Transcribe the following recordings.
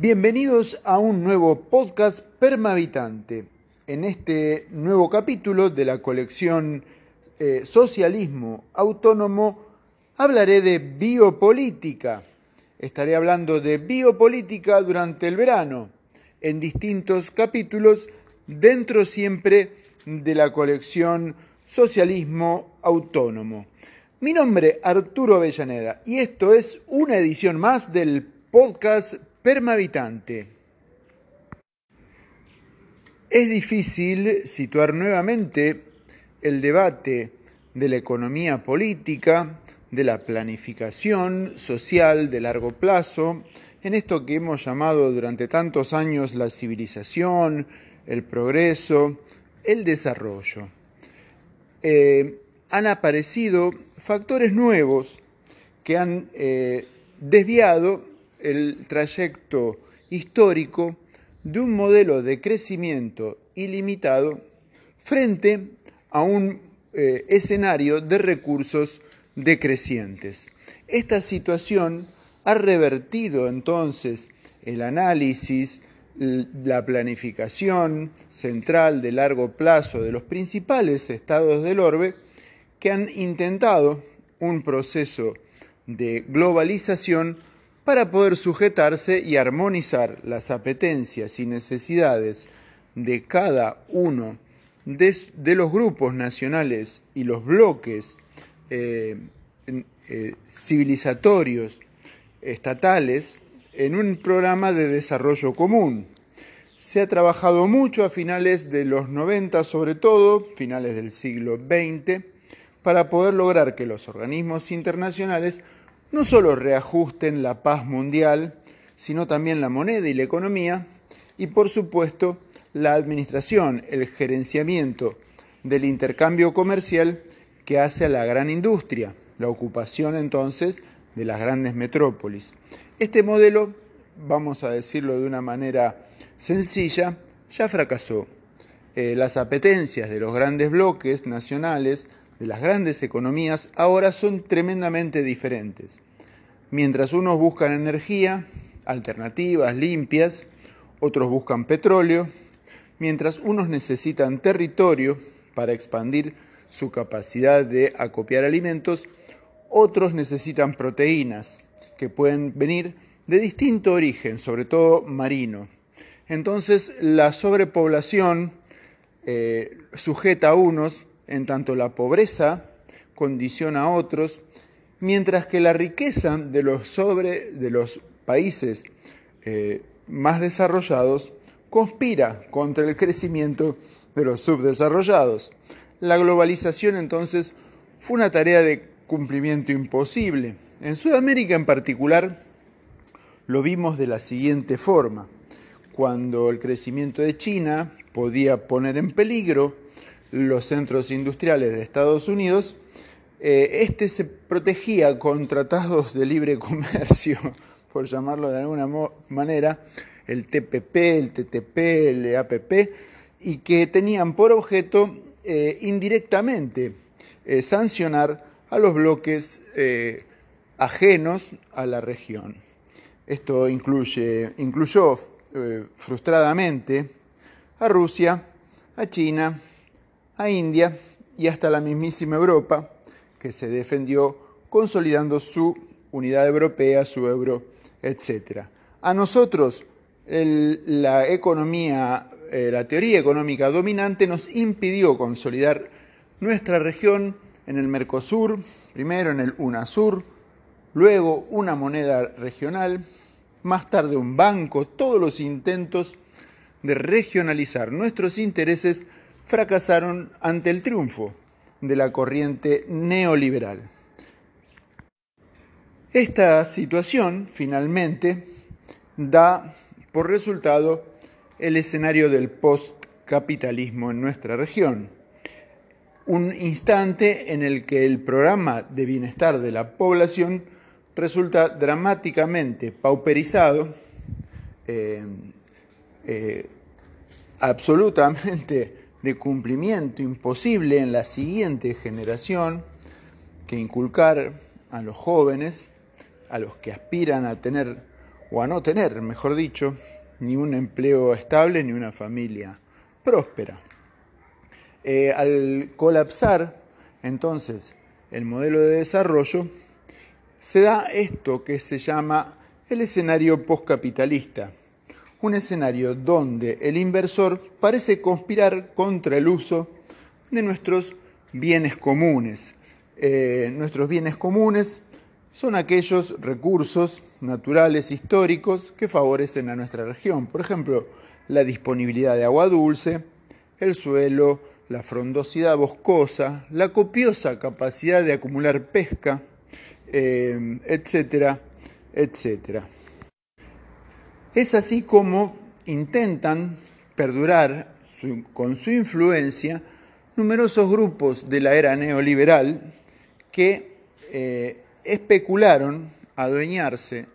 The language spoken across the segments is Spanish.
Bienvenidos a un nuevo podcast Permavitante. En este nuevo capítulo de la colección eh, Socialismo Autónomo hablaré de biopolítica. Estaré hablando de biopolítica durante el verano, en distintos capítulos, dentro siempre de la colección Socialismo Autónomo. Mi nombre es Arturo Avellaneda y esto es una edición más del podcast Permavitante. Es difícil situar nuevamente el debate de la economía política, de la planificación social de largo plazo, en esto que hemos llamado durante tantos años la civilización, el progreso, el desarrollo. Eh, han aparecido factores nuevos que han eh, desviado el trayecto histórico de un modelo de crecimiento ilimitado frente a un eh, escenario de recursos decrecientes. Esta situación ha revertido entonces el análisis, la planificación central de largo plazo de los principales estados del orbe que han intentado un proceso de globalización para poder sujetarse y armonizar las apetencias y necesidades de cada uno de, los grupos nacionales y los bloques eh, eh, civilizatorios estatales en un programa de desarrollo común. Se ha trabajado mucho a finales de los 90, sobre todo, finales del siglo XX, para poder lograr que los organismos internacionales no solo reajusten la paz mundial, sino también la moneda y la economía, y por supuesto la administración, el gerenciamiento del intercambio comercial que hace a la gran industria, la ocupación entonces de las grandes metrópolis. Este modelo, vamos a decirlo de una manera sencilla, ya fracasó. Eh, las apetencias de los grandes bloques nacionales de las grandes economías ahora son tremendamente diferentes. Mientras unos buscan energía, alternativas, limpias, otros buscan petróleo, mientras unos necesitan territorio para expandir su capacidad de acopiar alimentos, otros necesitan proteínas que pueden venir de distinto origen, sobre todo marino. Entonces la sobrepoblación eh, sujeta a unos en tanto la pobreza condiciona a otros, mientras que la riqueza de los, sobre, de los países eh, más desarrollados conspira contra el crecimiento de los subdesarrollados. La globalización entonces fue una tarea de cumplimiento imposible. En Sudamérica en particular lo vimos de la siguiente forma. Cuando el crecimiento de China podía poner en peligro los centros industriales de Estados Unidos, eh, este se protegía con tratados de libre comercio, por llamarlo de alguna manera, el TPP, el TTP, el APP, y que tenían por objeto eh, indirectamente eh, sancionar a los bloques ajenos a la región. Esto incluye, incluyó frustradamente a Rusia, a China, a India y hasta la mismísima Europa, que se defendió consolidando su unidad europea, su euro, etc. A nosotros, la economía, eh, la teoría económica dominante nos impidió consolidar nuestra región en el Mercosur, primero en el UNASUR, luego una moneda regional, más tarde un banco, todos los intentos de regionalizar nuestros intereses fracasaron ante el triunfo de la corriente neoliberal. Esta situación finalmente da por resultado el escenario del postcapitalismo en nuestra región, un instante en el que el programa de bienestar de la población resulta dramáticamente pauperizado, eh, eh, absolutamente de cumplimiento imposible en la siguiente generación que inculcar a los jóvenes, a los que aspiran a tener o a no tener, mejor dicho, ni un empleo estable ni una familia próspera. Eh, al colapsar entonces el modelo de desarrollo, se da esto que se llama el escenario postcapitalista, un escenario donde el inversor parece conspirar contra el uso de nuestros bienes comunes. Eh, nuestros bienes comunes son aquellos recursos naturales históricos que favorecen a nuestra región. Por ejemplo, la disponibilidad de agua dulce, el suelo, la frondosidad boscosa, la copiosa capacidad de acumular pesca, eh, etcétera, etcétera. Es así como intentan perdurar con su influencia numerosos grupos de la era neoliberal que eh, especularon adueñarse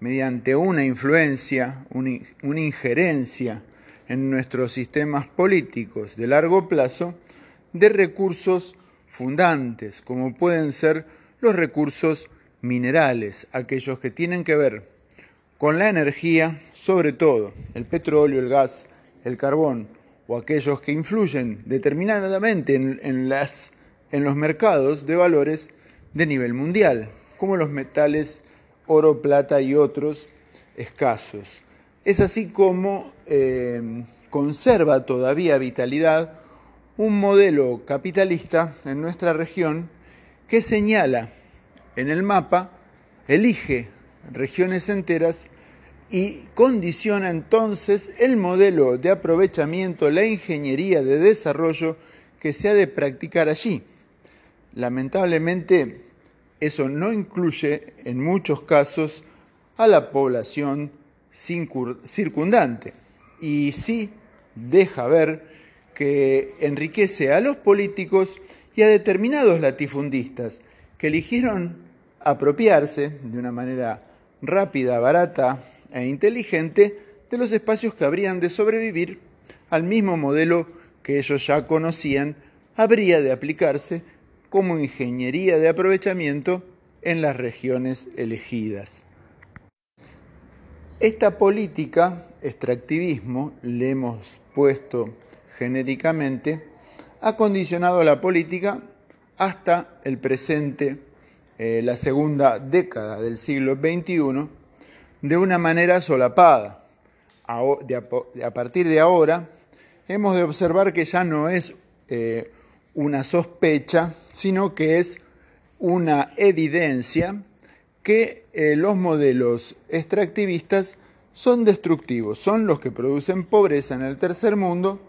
mediante una influencia, una injerencia en nuestros sistemas políticos de largo plazo de recursos fundantes, como pueden ser los recursos minerales, aquellos que tienen que ver con la energía, sobre todo el petróleo, el gas, el carbón, o aquellos que influyen determinadamente en, los mercados de valores de nivel mundial, como los metales oro, plata y otros escasos. Es así como eh, conserva todavía vitalidad un modelo capitalista en nuestra región que señala en el mapa, elige regiones enteras y condiciona entonces el modelo de aprovechamiento, la ingeniería de desarrollo que se ha de practicar allí. Lamentablemente, eso no incluye en muchos casos a la población circundante y sí deja ver que enriquece a los políticos y a determinados latifundistas que eligieron apropiarse de una manera rápida, barata e inteligente de los espacios que habrían de sobrevivir al mismo modelo que ellos ya conocían, habría de aplicarse como ingeniería de aprovechamiento en las regiones elegidas. Esta política, extractivismo, le hemos puesto genéricamente, ha condicionado la política hasta el presente, eh, la segunda década del siglo XXI, de una manera solapada. A, partir de ahora, hemos de observar que ya no es eh, una sospecha, sino que es una evidencia que eh, los modelos extractivistas son destructivos, son los que producen pobreza en el tercer mundo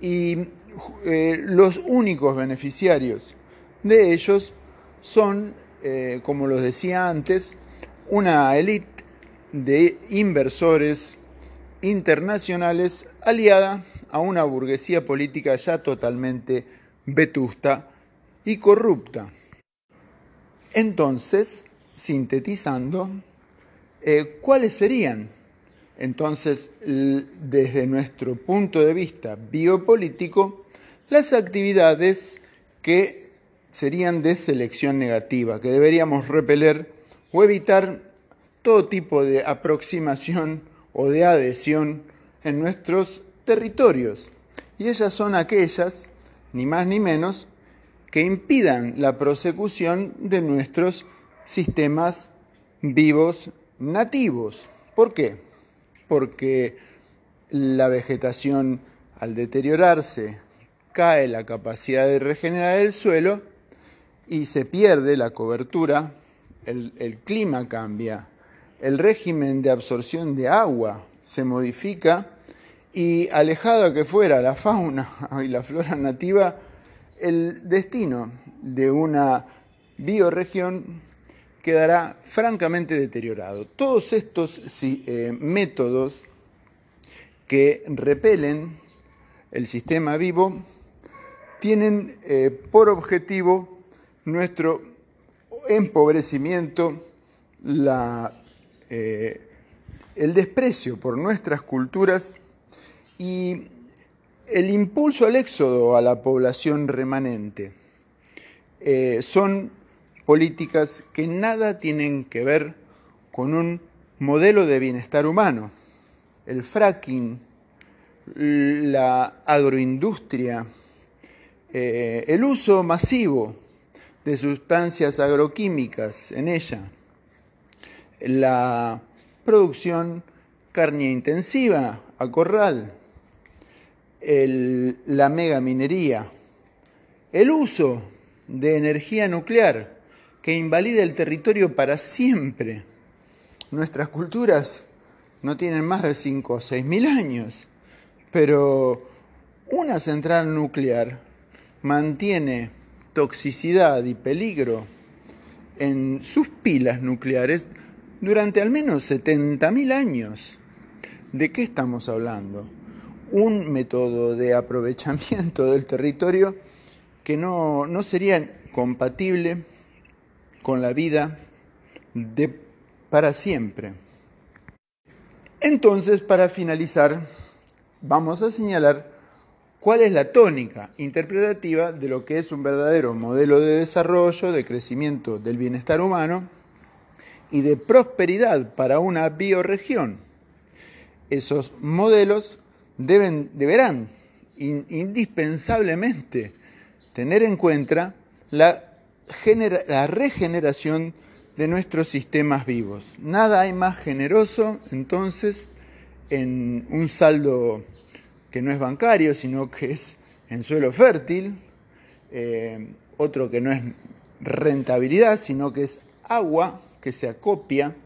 y los únicos beneficiarios de ellos son, eh, como los decía antes, una élite de inversores internacionales aliada a una burguesía política ya totalmente vetusta y corrupta. Entonces, sintetizando, eh, ¿cuáles serían entonces, desde nuestro punto de vista biopolítico, las actividades que serían de selección negativa, que deberíamos repeler o evitar todo tipo de aproximación o de adhesión en nuestros territorios. Y ellas son aquellas, ni más ni menos, que impidan la prosecución de nuestros sistemas vivos nativos. ¿Por qué? Porque la vegetación al deteriorarse cae la capacidad de regenerar el suelo y se pierde la cobertura, el, clima cambia, el régimen de absorción de agua se modifica y alejada que fuera la fauna y la flora nativa, el destino de una bioregión quedará francamente deteriorado. Todos estos eh, métodos que repelen el sistema vivo tienen eh, por objetivo nuestro empobrecimiento, eh, el desprecio por nuestras culturas y el impulso al éxodo a la población remanente. son políticas que nada tienen que ver con un modelo de bienestar humano. El fracking, la agroindustria, eh, el uso masivo de sustancias agroquímicas en ella, la producción carne intensiva a corral, la megaminería, el uso de energía nuclear que invalida el territorio para siempre. Nuestras culturas no tienen más de 5 o 6 mil años, pero una central nuclear mantiene toxicidad y peligro en sus pilas nucleares durante al menos 70.000 años. ¿De qué estamos hablando? Un método de aprovechamiento del territorio que no, no sería compatible con la vida de para siempre. Entonces, para finalizar, vamos a señalar cuál es la tónica interpretativa de lo que es un verdadero modelo de desarrollo, de crecimiento del bienestar humano y de prosperidad para una bioregión. Esos modelos deben, deberán indispensablemente tener en cuenta la, la regeneración de nuestros sistemas vivos. Nada hay más generoso entonces en un saldo que no es bancario, sino que es en suelo fértil, eh, otro que no es rentabilidad, sino que es agua que se acopia.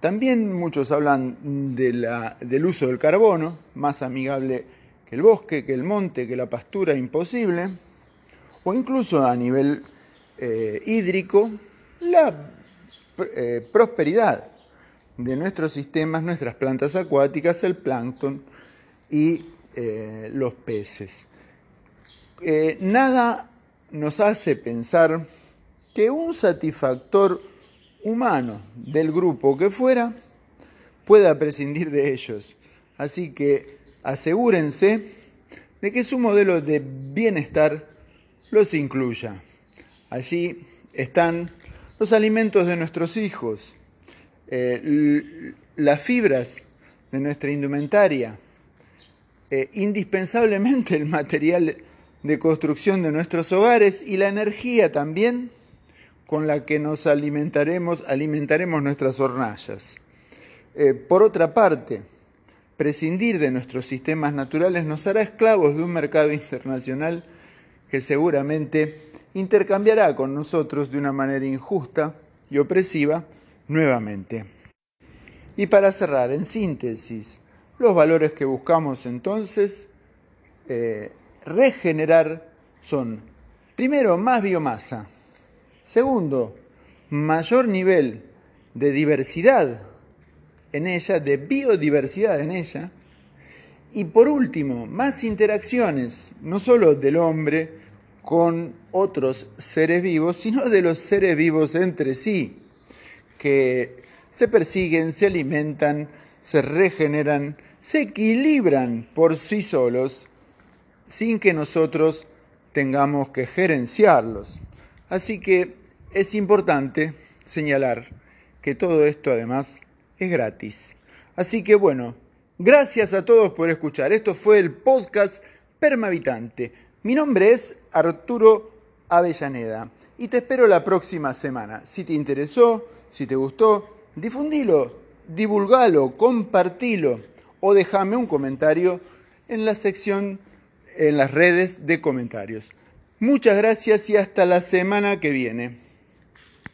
También muchos hablan de la, del uso del carbono, más amigable que el bosque, que el monte, que la pastura, imposible. O incluso a nivel eh, hídrico, la eh, prosperidad de nuestros sistemas, nuestras plantas acuáticas, el plancton y eh, los peces. Eh, nada nos hace pensar que un satisfactor humano del grupo que fuera pueda prescindir de ellos. Así que asegúrense de que su modelo de bienestar los incluya. Allí están los alimentos de nuestros hijos, eh, las fibras de nuestra indumentaria, eh, indispensablemente el material de construcción de nuestros hogares y la energía también con la que nos alimentaremos, alimentaremos nuestras hornallas. Eh, por otra parte, prescindir de nuestros sistemas naturales nos hará esclavos de un mercado internacional que seguramente intercambiará con nosotros de una manera injusta y opresiva nuevamente. Y para cerrar, en síntesis, los valores que buscamos entonces eh, regenerar son, primero, más biomasa, segundo, mayor nivel de diversidad en ella, de biodiversidad en ella, y por último, más interacciones, no solo del hombre, con otros seres vivos, sino de los seres vivos entre sí, que se persiguen, se alimentan, se regeneran, se equilibran por sí solos, sin que nosotros tengamos que gerenciarlos. Así que es importante señalar que todo esto además es gratis. Así que bueno, gracias a todos por escuchar. Esto fue el podcast Permavitante. Mi nombre es Arturo Avellaneda y te espero la próxima semana. Si te interesó, si te gustó, difundilo, divulgalo, compartilo o déjame un comentario en la sección en las redes de comentarios. Muchas gracias y hasta la semana que viene.